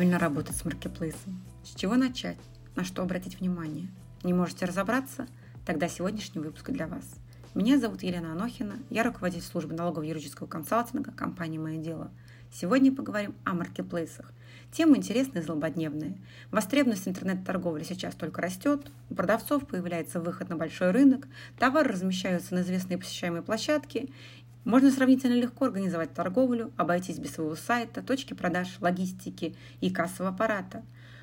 правильно работать с маркетплейсом? С чего начать? На что обратить внимание? Не можете разобраться? Тогда сегодняшний выпуск для вас. Меня зовут Елена Анохина, я руководитель службы налогового юридического консалтинга компании «Мое дело». Сегодня поговорим о маркетплейсах. Тема интересная и злободневная. Востребованность интернет-торговли сейчас только растет, у продавцов появляется выход на большой рынок, товары размещаются на известные посещаемые площадки, можно сравнительно легко организовать торговлю, обойтись без своего сайта, точки продаж, логистики и кассового аппарата.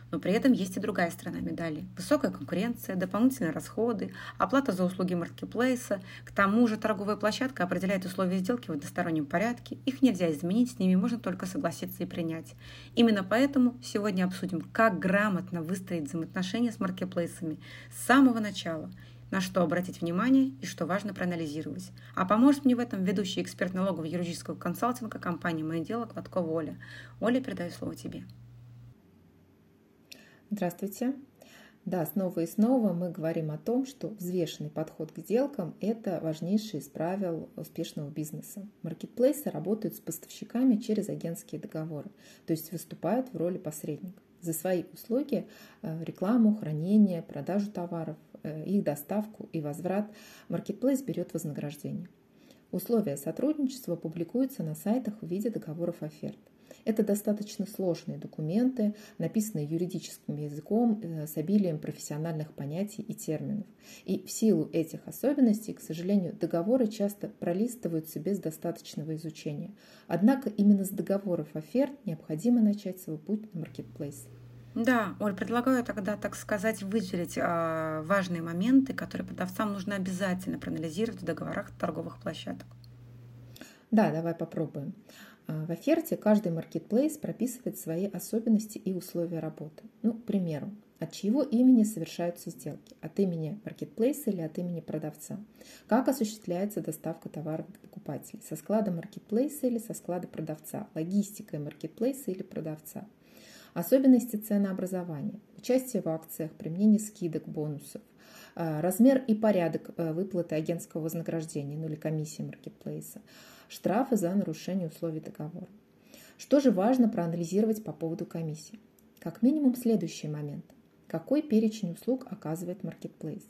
Но при этом есть и другая сторона медали. Высокая конкуренция, дополнительные расходы, оплата за услуги маркетплейса. К тому же торговая площадка определяет условия сделки в одностороннем порядке. Их нельзя изменить, с ними можно только согласиться и принять. Именно поэтому сегодня обсудим, как грамотно выстроить взаимоотношения с маркетплейсами с самого начала – на что обратить внимание и что важно проанализировать. А поможет мне в этом ведущий эксперт налогового юридического консалтинга компании «Мое дело» Кваткова Оля. Оля, передаю слово тебе. Здравствуйте. Да, снова и снова мы говорим о том, что взвешенный подход к сделкам – это важнейший из правил успешного бизнеса. Маркетплейсы работают с поставщиками через агентские договоры, то есть выступают в роли посредника. За свои услуги, э, рекламу, хранение, продажу товаров их доставку и возврат, Marketplace берет вознаграждение. Условия сотрудничества публикуются на сайтах в виде договоров оферт. Это достаточно сложные документы, написанные юридическим языком э, с обилием профессиональных понятий и терминов. И в силу этих особенностей, к сожалению, договоры часто пролистываются без достаточного изучения. Однако именно с договоров оферт необходимо начать свой путь на маркетплейс. Да, Оль, предлагаю тогда, так сказать, выделить э, важные моменты, которые продавцам нужно обязательно проанализировать в договорах торговых площадок. Да, давай попробуем. А, в оферте каждый маркетплейс прописывает свои особенности и условия работы. Ну, к примеру, от чьего имени совершаются сделки? От имени маркетплейса или от имени продавца? Как осуществляется доставка товаров до покупателей? Со склада маркетплейса или со склада продавца? Логистикой маркетплейса или продавца? Особенности ценообразования, участие в акциях, применение скидок, бонусов, а, размер и порядок а, выплаты агентского вознаграждения, ну или комиссии маркетплейса, штрафы за нарушение условий договора. Что же важно проанализировать по поводу комиссии? Как минимум следующий момент. Какой перечень услуг оказывает маркетплейс?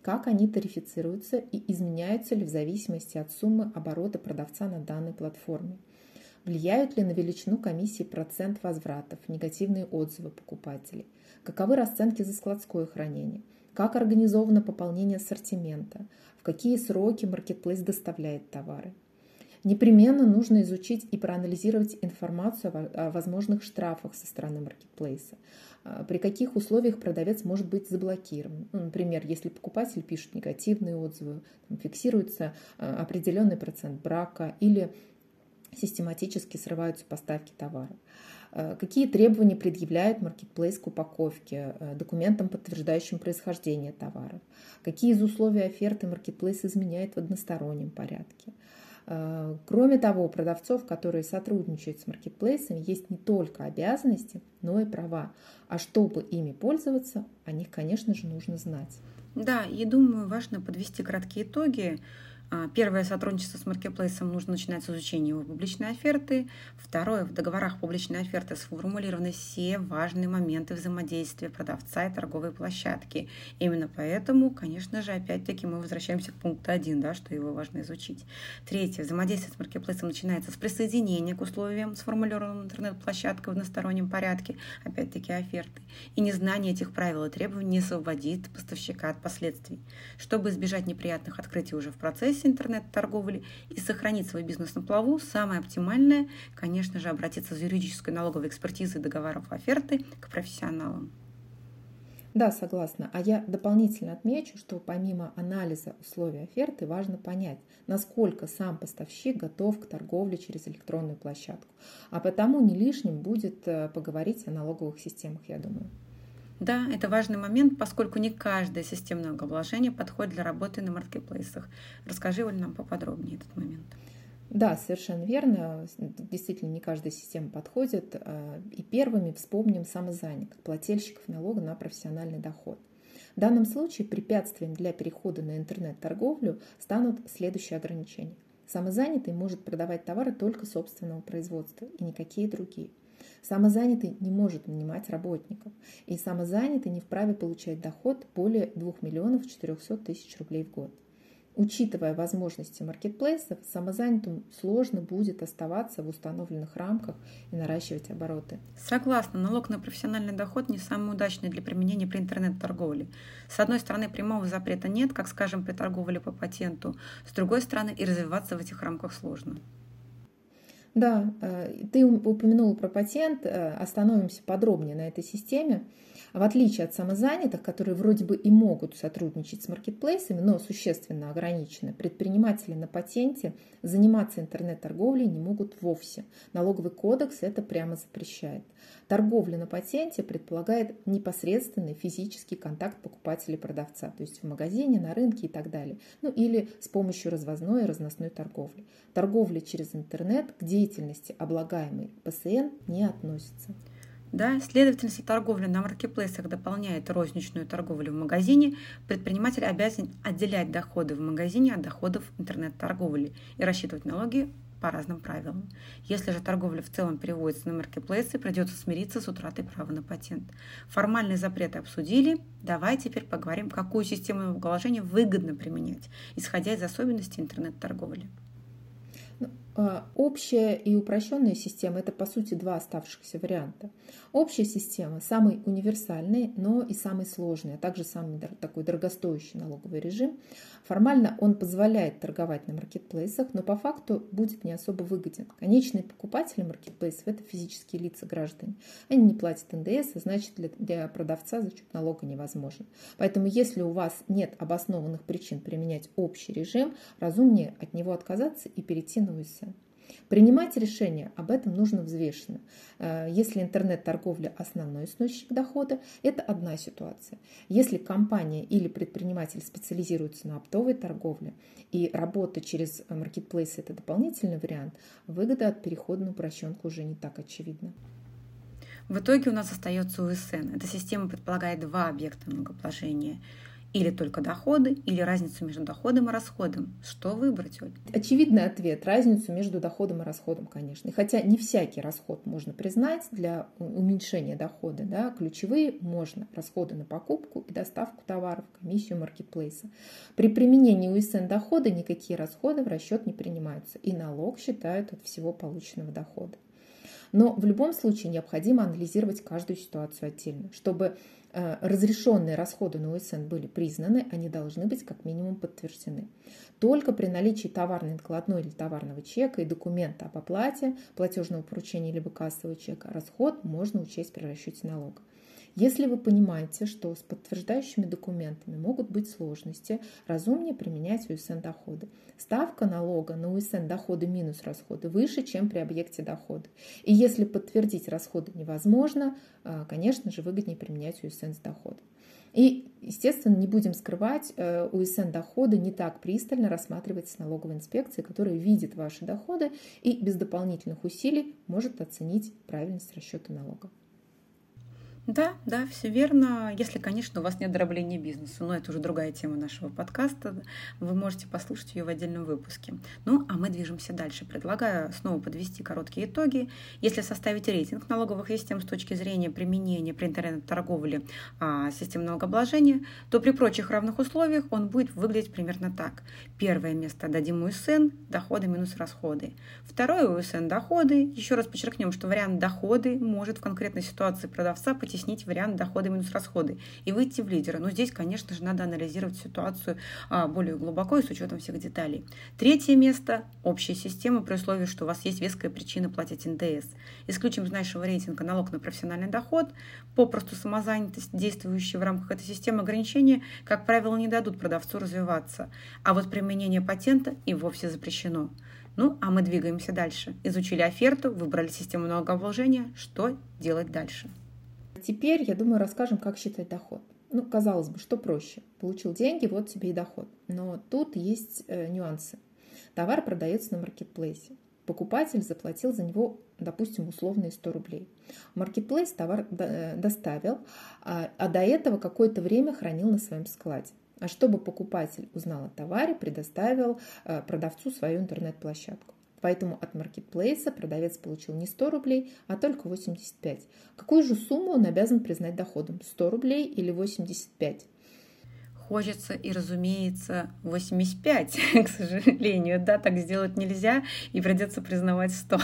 Как они тарифицируются и изменяются ли в зависимости от суммы оборота продавца на данной платформе? Влияют ли на величину комиссии процент возвратов, негативные отзывы покупателей? Каковы расценки за складское хранение? Как организовано пополнение ассортимента? В какие сроки маркетплейс доставляет товары? Непременно нужно изучить и проанализировать информацию о возможных штрафах со стороны маркетплейса. А, при каких условиях продавец может быть заблокирован. Ну, например, если покупатель пишет негативные отзывы, фиксируется а, определенный процент брака или систематически срываются поставки товара. Э, какие требования предъявляет маркетплейс к упаковке, э, документам, подтверждающим происхождение товаров? Какие из условий оферты маркетплейс изменяет в одностороннем порядке? Э, кроме того, у продавцов, которые сотрудничают с маркетплейсами, есть не только обязанности, но и права. А чтобы ими пользоваться, о них, конечно же, нужно знать. Да, и думаю, важно подвести краткие итоги. А, первое сотрудничество с маркетплейсом нужно начинать с изучения его публичной оферты. Второе, в договорах публичной оферты сформулированы все важные моменты взаимодействия продавца и торговой площадки. Именно поэтому, конечно же, опять-таки мы возвращаемся к пункту 1, да, что его важно изучить. Третье, взаимодействие с маркетплейсом начинается с присоединения к условиям, сформулированным интернет-площадкой в одностороннем порядке, опять-таки оферты. И незнание этих правил и требований не освободит поставщика от последствий. Чтобы избежать неприятных открытий уже в процессе, процессе интернет-торговли и сохранить свой бизнес на плаву, самое оптимальное, конечно же, обратиться за юридической налоговой экспертизой договоров оферты к профессионалам. Да, согласна. А я дополнительно отмечу, что помимо анализа условий оферты важно понять, насколько сам поставщик готов к торговле через электронную площадку. А потому не лишним будет э, поговорить о налоговых системах, я думаю. Да, это важный момент, поскольку не каждое системное налогообложение подходит для работы на маркетплейсах. Расскажи, Оль, нам поподробнее этот момент. Да, совершенно верно. Действительно, не каждая система подходит. А, и первыми вспомним самозанятых, плательщиков налога на профессиональный доход. В данном случае препятствием для перехода на интернет-торговлю станут следующие ограничения. Самозанятый может продавать товары только собственного производства и никакие другие. Самозанятый не может нанимать работников, и самозанятый не вправе получать доход более 2 миллионов 400 тысяч рублей в год. Учитывая возможности маркетплейсов, самозанятым сложно будет оставаться в установленных рамках и наращивать обороты. Согласна, налог на профессиональный доход не самый удачный для применения при интернет-торговле. С одной стороны, прямого запрета нет, как, скажем, при торговле по патенту. С другой стороны, и развиваться в этих рамках сложно. Да, э, ты упомянула про патент, э, остановимся подробнее на этой системе. В отличие от самозанятых, которые вроде бы и могут сотрудничать с маркетплейсами, но существенно ограничены, предприниматели на патенте заниматься интернет-торговлей не могут вовсе. Налоговый кодекс это прямо запрещает. Торговля на патенте предполагает непосредственный физический контакт покупателя и продавца, то есть в магазине, на рынке и так далее. Ну или с помощью развозной и разносной торговли. Торговля через интернет к деятельности, облагаемой ПСН, не относится. Да, следовательно, торговля на маркетплейсах дополняет розничную торговлю в магазине, предприниматель обязан отделять доходы в магазине от доходов интернет-торговли и рассчитывать налоги по разным правилам. Если же торговля в целом переводится на маркетплейсы, придется смириться с утратой права на патент. Формальные запреты обсудили. Давай теперь поговорим, какую систему налогообложения выгодно применять, исходя из особенностей интернет-торговли. А, общая и упрощенная система – это, по сути, два оставшихся варианта. Общая система – самый универсальный, но и самый сложный, а также самый такой дорогостоящий налоговый режим. Формально он позволяет торговать на маркетплейсах, но по факту будет не особо выгоден. Конечные покупатели маркетплейсов – это физические лица граждане. Они не платят НДС, а значит для, для продавца зачет налога невозможен. Поэтому если у вас нет обоснованных причин применять общий режим, разумнее от него отказаться и перейти на УС. Принимать решение об этом нужно взвешенно. Э, если интернет-торговля – основной источник дохода, это одна ситуация. Если компания или предприниматель специализируется на оптовой торговле и работа через маркетплейс – это дополнительный вариант, выгода от перехода на упрощенку уже не так очевидна. В итоге у нас остается УСН. Эта система предполагает два объекта налогообложения – или только доходы, или разницу между доходом и расходом. Что выбрать, Оль? Очевидный ответ – разницу между доходом и расходом, конечно. Хотя не всякий расход можно признать для уменьшения дохода, да, ключевые можно. Расходы на покупку и доставку товаров, комиссию маркетплейса. При применении УСН дохода никакие расходы в расчет не принимаются. И налог считают от всего полученного дохода. Но в любом случае необходимо анализировать каждую ситуацию отдельно, чтобы разрешенные расходы на УСН были признаны, они должны быть как минимум подтверждены. Только при наличии товарной накладной или товарного чека и документа об оплате, платежного поручения либо кассового чека, расход можно учесть при расчете налога. Если вы понимаете, что с подтверждающими документами могут быть сложности, разумнее применять УСН доходы. Ставка налога на УСН доходы минус расходы выше, чем при объекте дохода. И если подтвердить расходы невозможно, а, конечно же, выгоднее применять УСН с доходом. И, естественно, не будем скрывать, э, УСН доходы не так пристально рассматривается налоговой инспекцией, которая видит ваши доходы и без дополнительных усилий может оценить правильность расчета налога. Да, да, все верно. Если, конечно, у вас нет дробления бизнеса, но это уже другая тема нашего подкаста. Вы можете послушать ее в отдельном выпуске. Ну, а мы движемся дальше. Предлагаю снова подвести короткие итоги. Если составить рейтинг налоговых систем с точки зрения применения при интернет-торговле а, систем налогообложения, то при прочих равных условиях он будет выглядеть примерно так. Первое место дадим УСН, доходы минус расходы. Второе УСН доходы. Еще раз подчеркнем, что вариант доходы может в конкретной ситуации продавца потерять потеснить вариант доходы минус расходы и выйти в лидера. Но здесь, конечно же, надо анализировать ситуацию а, более глубоко и с учетом всех деталей. Третье место – общая система при условии, что у вас есть веская причина платить НДС. Исключим из нашего рейтинга налог на профессиональный доход, попросту самозанятость, действующие в рамках этой системы ограничения, как правило, не дадут продавцу развиваться. А вот применение патента и вовсе запрещено. Ну, а мы двигаемся дальше. Изучили оферту, выбрали систему налогообложения. Что делать дальше? Теперь, я думаю, расскажем, как считать доход. Ну, казалось бы, что проще. Получил деньги, вот тебе и доход. Но тут есть э, нюансы. Товар продается на маркетплейсе. Покупатель заплатил за него, допустим, условные 100 рублей. Маркетплейс товар э, доставил, а, а до этого какое-то время хранил на своем складе. А чтобы покупатель узнал о товаре, предоставил э, продавцу свою интернет-площадку. Поэтому от маркетплейса продавец получил не 100 рублей, а только 85. Какую же сумму он обязан признать доходом? 100 рублей или 85? Хочется и, разумеется, 85, к сожалению. Да, так сделать нельзя, и придется признавать 100.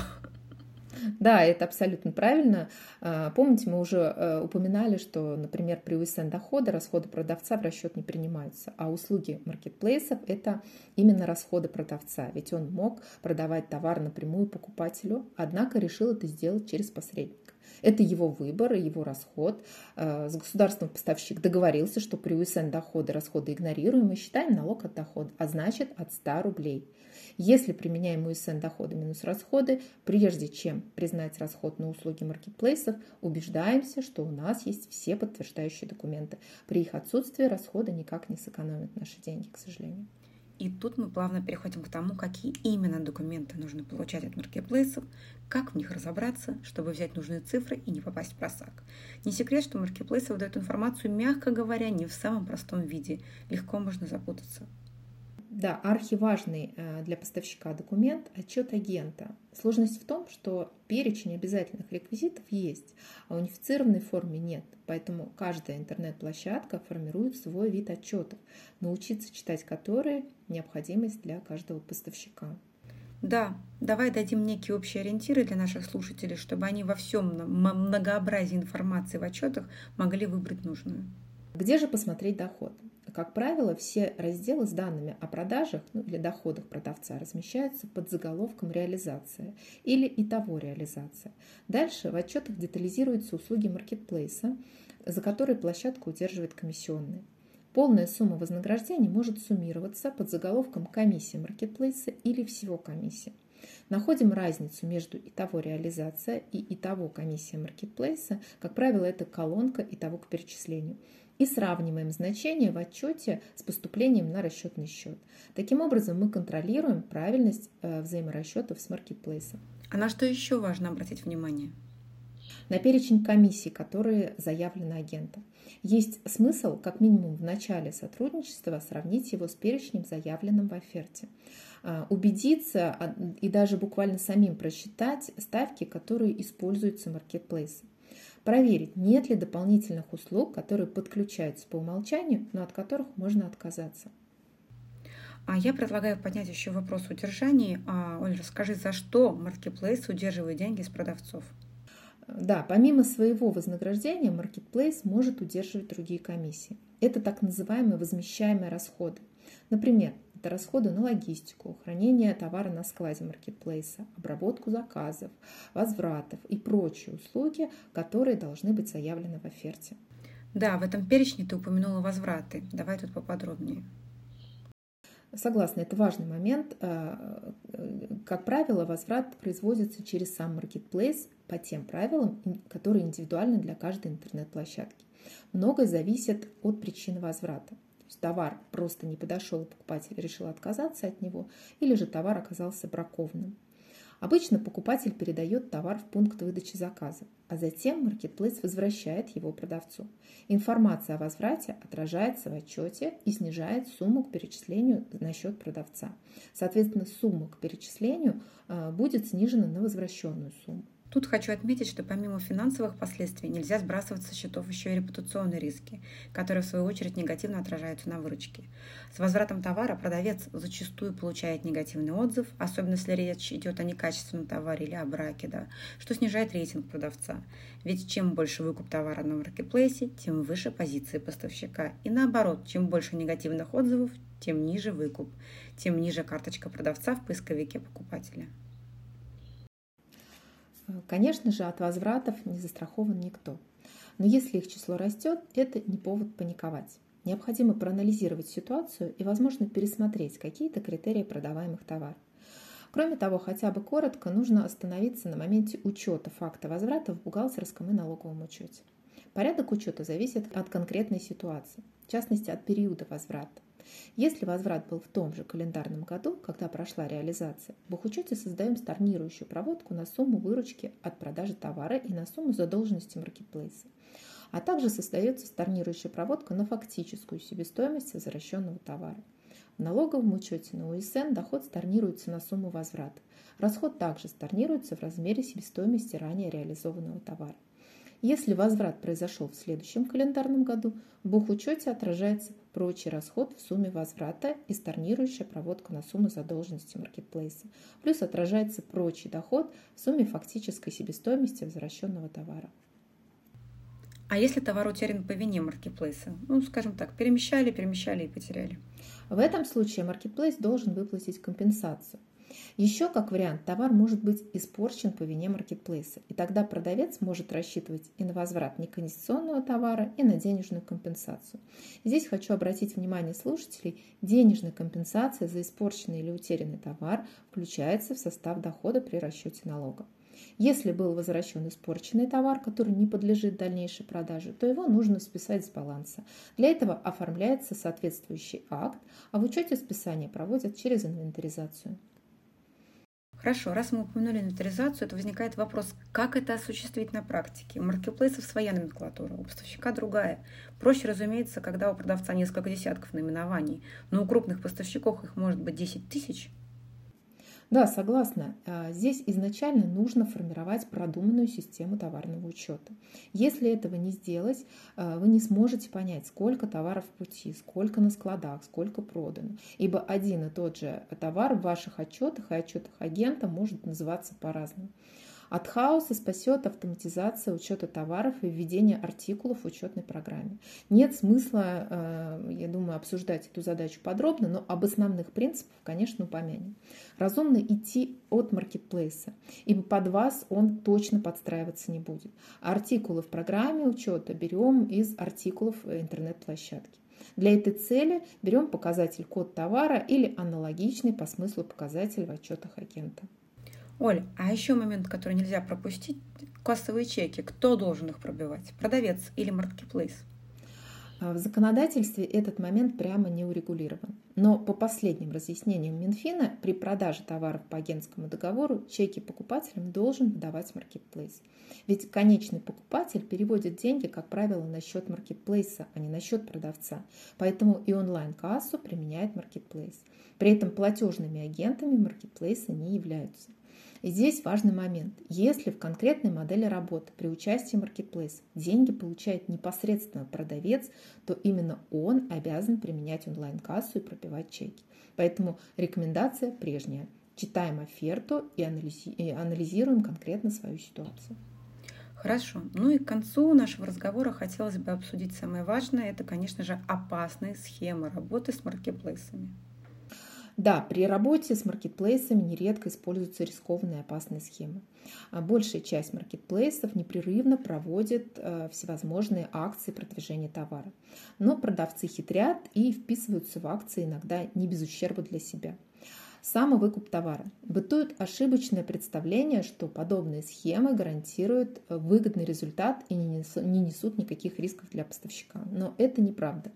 Да, это абсолютно правильно. А, помните, мы уже э, упоминали, что, например, при УСН дохода расходы продавца в расчет не принимаются, а услуги маркетплейсов – это именно расходы продавца, ведь он мог продавать товар напрямую покупателю, однако решил это сделать через посредника. Это его выбор и его расход. А, с государством поставщик договорился, что при УСН дохода расходы игнорируем и считаем налог от дохода, а значит от 100 рублей. Если применяем УСН доходы минус расходы, прежде чем признать расход на услуги маркетплейсов, убеждаемся, что у нас есть все подтверждающие документы. При их отсутствии расходы никак не сэкономят наши деньги, к сожалению. И тут мы плавно переходим к тому, какие именно документы нужно получать от маркетплейсов, как в них разобраться, чтобы взять нужные цифры и не попасть в просак. Не секрет, что маркетплейсы выдают информацию, мягко говоря, не в самом простом виде. Легко можно запутаться. Да, архиважный э, для поставщика документ – отчет агента. Сложность в том, что перечень обязательных реквизитов есть, а унифицированной форме нет. Поэтому каждая интернет-площадка формирует свой вид отчетов, научиться читать которые – необходимость для каждого поставщика. Да, давай дадим некие общие ориентиры для наших слушателей, чтобы они во всем многообразии информации в отчетах могли выбрать нужную. Где же посмотреть доход? Как правило, все разделы с данными о продажах ну, или доходах продавца размещаются под заголовком «Реализация» или «Итого реализация». Дальше в отчетах детализируются услуги маркетплейса, за которые площадка удерживает комиссионные. Полная сумма вознаграждения может суммироваться под заголовком «Комиссия маркетплейса» или «Всего комиссия». Находим разницу между итого реализация и итого комиссия маркетплейса. Как правило, это колонка итого к перечислению и сравниваем значение в отчете с поступлением на расчетный счет. Таким образом, мы контролируем правильность э, взаиморасчетов с маркетплейсом. А на что еще важно обратить внимание? На перечень комиссий, которые заявлены агентом. Есть смысл, как минимум в начале сотрудничества, сравнить его с перечнем, заявленным в оферте. А, убедиться а, и даже буквально самим просчитать ставки, которые используются маркетплейсом. Проверить, нет ли дополнительных услуг, которые подключаются по умолчанию, но от которых можно отказаться. А я предлагаю поднять еще вопрос удержания. А, Оль, расскажи, за что Marketplace удерживает деньги с продавцов? Да, помимо своего вознаграждения, Marketplace может удерживать другие комиссии. Это так называемые возмещаемые расходы. Например, это расходы на логистику, хранение товара на складе маркетплейса, обработку заказов, возвратов и прочие услуги, которые должны быть заявлены в оферте. Да, в этом перечне ты упомянула возвраты. Давай тут поподробнее. Согласна, это важный момент. Э, как правило, возврат производится через сам маркетплейс по тем правилам, которые индивидуальны для каждой интернет-площадки. Многое зависит от причины возврата товар просто не подошел, покупатель решил отказаться от него, или же товар оказался бракованным. Обычно покупатель передает товар в пункт выдачи заказа, а затем маркетплейс возвращает его продавцу. Информация о возврате отражается в отчете и снижает сумму к перечислению на счет продавца. Соответственно, сумма к перечислению а, будет снижена на возвращенную сумму. Тут хочу отметить, что помимо финансовых последствий нельзя сбрасывать со счетов еще и репутационные риски, которые в свою очередь негативно отражаются на выручке. С возвратом товара продавец зачастую получает негативный отзыв, особенно если речь идет о некачественном товаре или о браке, да, что снижает рейтинг продавца. Ведь чем больше выкуп товара на маркетплейсе, тем выше позиции поставщика. И наоборот, чем больше негативных отзывов, тем ниже выкуп, тем ниже карточка продавца в поисковике покупателя. Конечно же, от возвратов не застрахован никто. Но если их число растет, это не повод паниковать. Необходимо проанализировать ситуацию и, возможно, пересмотреть какие-то критерии продаваемых товаров. Кроме того, хотя бы коротко нужно остановиться на моменте учета факта возврата в бухгалтерском и налоговом учете. Порядок учета зависит от конкретной ситуации, в частности от периода возврата. Если возврат был в том же календарном году, когда прошла реализация, в бухучете создаем сторнирующую проводку на сумму выручки от продажи товара и на сумму задолженности маркетплейса. А также создается сторнирующая проводка на фактическую себестоимость возвращенного товара. В налоговом учете на УСН доход сторнируется на сумму возврата. расход также storнируется в размере себестоимости ранее реализованного товара. Если возврат произошел в следующем календарном году, в бухучете отражается прочий расход в сумме возврата и сторнирующая проводка на сумму задолженности маркетплейса. Плюс отражается прочий доход в сумме фактической себестоимости возвращенного товара. А если товар утерян по вине маркетплейса? Ну, скажем так, перемещали, перемещали и потеряли. В этом случае маркетплейс должен выплатить компенсацию. Еще как вариант, товар может быть испорчен по вине маркетплейса, и тогда продавец может рассчитывать и на возврат некондиционного товара, и на денежную компенсацию. Здесь хочу обратить внимание слушателей, денежная компенсация за испорченный или утерянный товар включается в состав дохода при расчете налога. Если был возвращен испорченный товар, который не подлежит дальнейшей продаже, то его нужно списать с баланса. Для этого оформляется соответствующий акт, а в учете списания проводят через инвентаризацию. Хорошо, раз мы упомянули инвентаризацию, то возникает вопрос, как это осуществить на практике. У маркетплейсов своя номенклатура, у поставщика другая. Проще, разумеется, когда у продавца несколько десятков наименований, но у крупных поставщиков их может быть 10 тысяч. Да, согласна. А, здесь изначально нужно формировать продуманную систему товарного учета. Если этого не сделать, а, вы не сможете понять, сколько товаров в пути, сколько на складах, сколько продано. Ибо один и тот же товар в ваших отчетах и отчетах агента может называться по-разному. От хаоса спасет автоматизация учета товаров и введение артикулов в учетной программе. Нет смысла, э, я думаю, обсуждать эту задачу подробно, но об основных принципах, конечно, упомянем. Разумно идти от маркетплейса, ибо под вас он точно подстраиваться не будет. Артикулы в программе учета берем из артикулов интернет-площадки. Для этой цели берем показатель код товара или аналогичный по смыслу показатель в отчетах агента. Оль, а еще момент, который нельзя пропустить, кассовые чеки. Кто должен их пробивать? Продавец или маркетплейс? А, в законодательстве этот момент прямо не урегулирован. Но по последним разъяснениям Минфина, при продаже товаров по агентскому договору чеки покупателям должен выдавать маркетплейс. Ведь конечный покупатель переводит деньги, как правило, на счет маркетплейса, а не на счет продавца. Поэтому и онлайн-кассу применяет маркетплейс. При этом платежными агентами маркетплейса не являются. И здесь важный момент. Если в конкретной модели работы при участии маркетплейса деньги получает непосредственно продавец, то именно он обязан применять онлайн-кассу и пропивать чеки. Поэтому рекомендация прежняя. Читаем оферту и анализируем конкретно свою ситуацию. Хорошо. Ну и к концу нашего разговора хотелось бы обсудить самое важное. Это, конечно же, опасные схемы работы с маркетплейсами. Да, при работе с маркетплейсами нередко используются рискованные опасные схемы. А большая часть маркетплейсов непрерывно проводит э, всевозможные акции продвижения товара. Но продавцы хитрят и вписываются в акции иногда не без ущерба для себя. Самовыкуп товара. Бытует ошибочное представление, что подобные схемы гарантируют э, выгодный результат и не несут никаких рисков для поставщика. Но это неправда.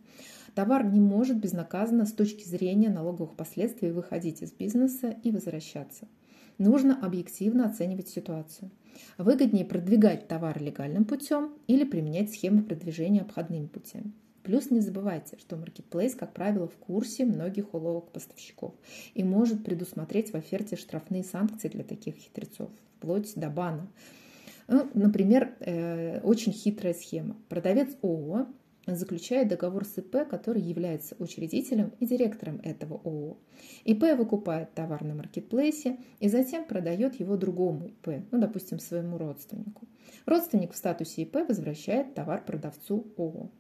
Товар не может безнаказанно с точки зрения налоговых последствий выходить из бизнеса и возвращаться. Нужно объективно оценивать ситуацию. Выгоднее продвигать товар легальным путем или применять схемы продвижения обходными путями. Плюс не забывайте, что маркетплейс, как правило, в курсе многих уловок поставщиков и может предусмотреть в оферте штрафные санкции для таких хитрецов, вплоть до бана. Ну, например, э, очень хитрая схема. Продавец ООО заключает договор с ИП, который является учредителем и директором этого ООО. ИП выкупает товар на маркетплейсе и затем продает его другому ИП, ну, допустим, своему родственнику. Родственник в статусе ИП возвращает товар продавцу ООО.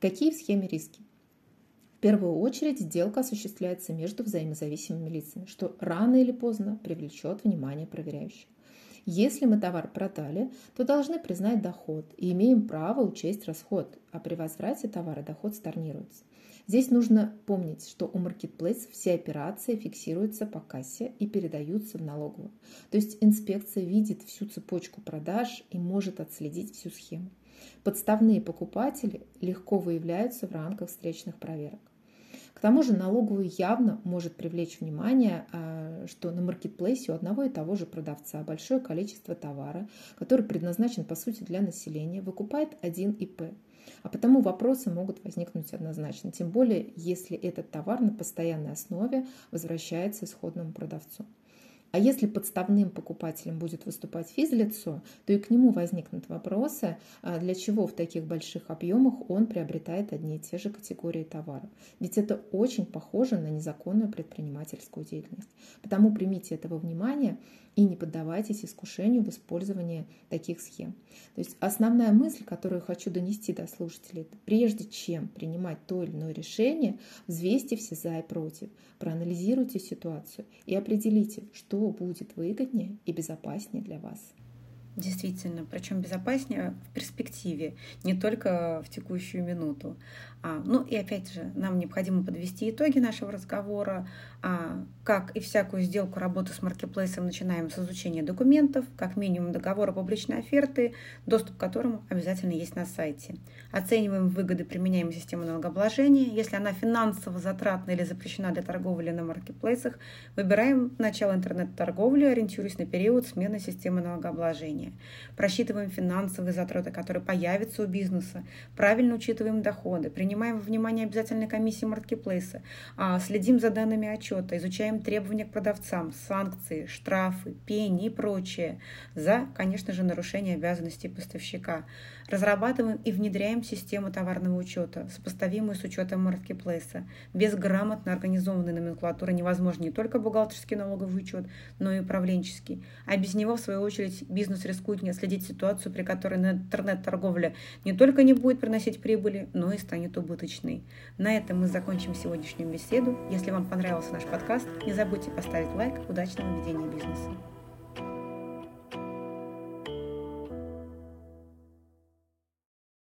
Какие в схеме риски? В первую очередь сделка осуществляется между взаимозависимыми лицами, что рано или поздно привлечет внимание проверяющих. Если мы товар продали, то должны признать доход и имеем право учесть расход, а при возврате товара доход storнируется. Здесь нужно помнить, что у маркетплейсов все операции фиксируются по кассе и передаются в налоговую. То есть инспекция видит всю цепочку продаж и может отследить всю схему. Подставные покупатели легко выявляются в рамках встречных проверок. К тому же налоговую явно может привлечь внимание, а, что на маркетплейсе у одного и того же продавца большое количество товара, который предназначен по сути для населения, выкупает один ИП. А потому вопросы могут возникнуть однозначно, тем более если этот товар на постоянной основе возвращается исходному продавцу. А если подставным покупателем будет выступать физлицо, то и к нему возникнут вопросы, а для чего в таких больших объемах он приобретает одни и те же категории товаров. Ведь это очень похоже на незаконную предпринимательскую деятельность. Потому примите этого внимания и не поддавайтесь искушению в использовании таких схем. То есть основная мысль, которую хочу донести до слушателей, это прежде чем принимать то или иное решение, взвесьте все за и против, проанализируйте ситуацию и определите, что будет выгоднее и безопаснее для вас. Действительно, причем безопаснее в перспективе, не только в текущую минуту. А, ну и опять же, нам необходимо подвести итоги нашего разговора. А, как и всякую сделку работы с маркетплейсом начинаем с изучения документов, как минимум договора публичной оферты, доступ к которому обязательно есть на сайте. Оцениваем выгоды, применяем систему налогообложения. Если она финансово затратна или запрещена для торговли на маркетплейсах, выбираем начало интернет-торговли, ориентируясь на период смены системы налогообложения. Просчитываем финансовые затраты, которые появятся у бизнеса, правильно учитываем доходы, принимаем во внимание обязательные комиссии маркетплейса, а, следим за данными отчета, изучаем требования к продавцам, санкции, штрафы, пени и прочее. За, конечно же, нарушение обязанностей поставщика. Разрабатываем и внедряем систему товарного учета, сопоставимую с учетом маркетплейса. Без грамотно организованной номенклатуры невозможен не только бухгалтерский налоговый учет, но и управленческий. А без него, в свою очередь, бизнес рискует не отследить ситуацию, при которой интернет-торговля не только не будет приносить прибыли, но и станет убыточной. На этом мы закончим сегодняшнюю беседу. Если вам понравился наш подкаст, не забудьте поставить лайк. Удачного ведения бизнеса!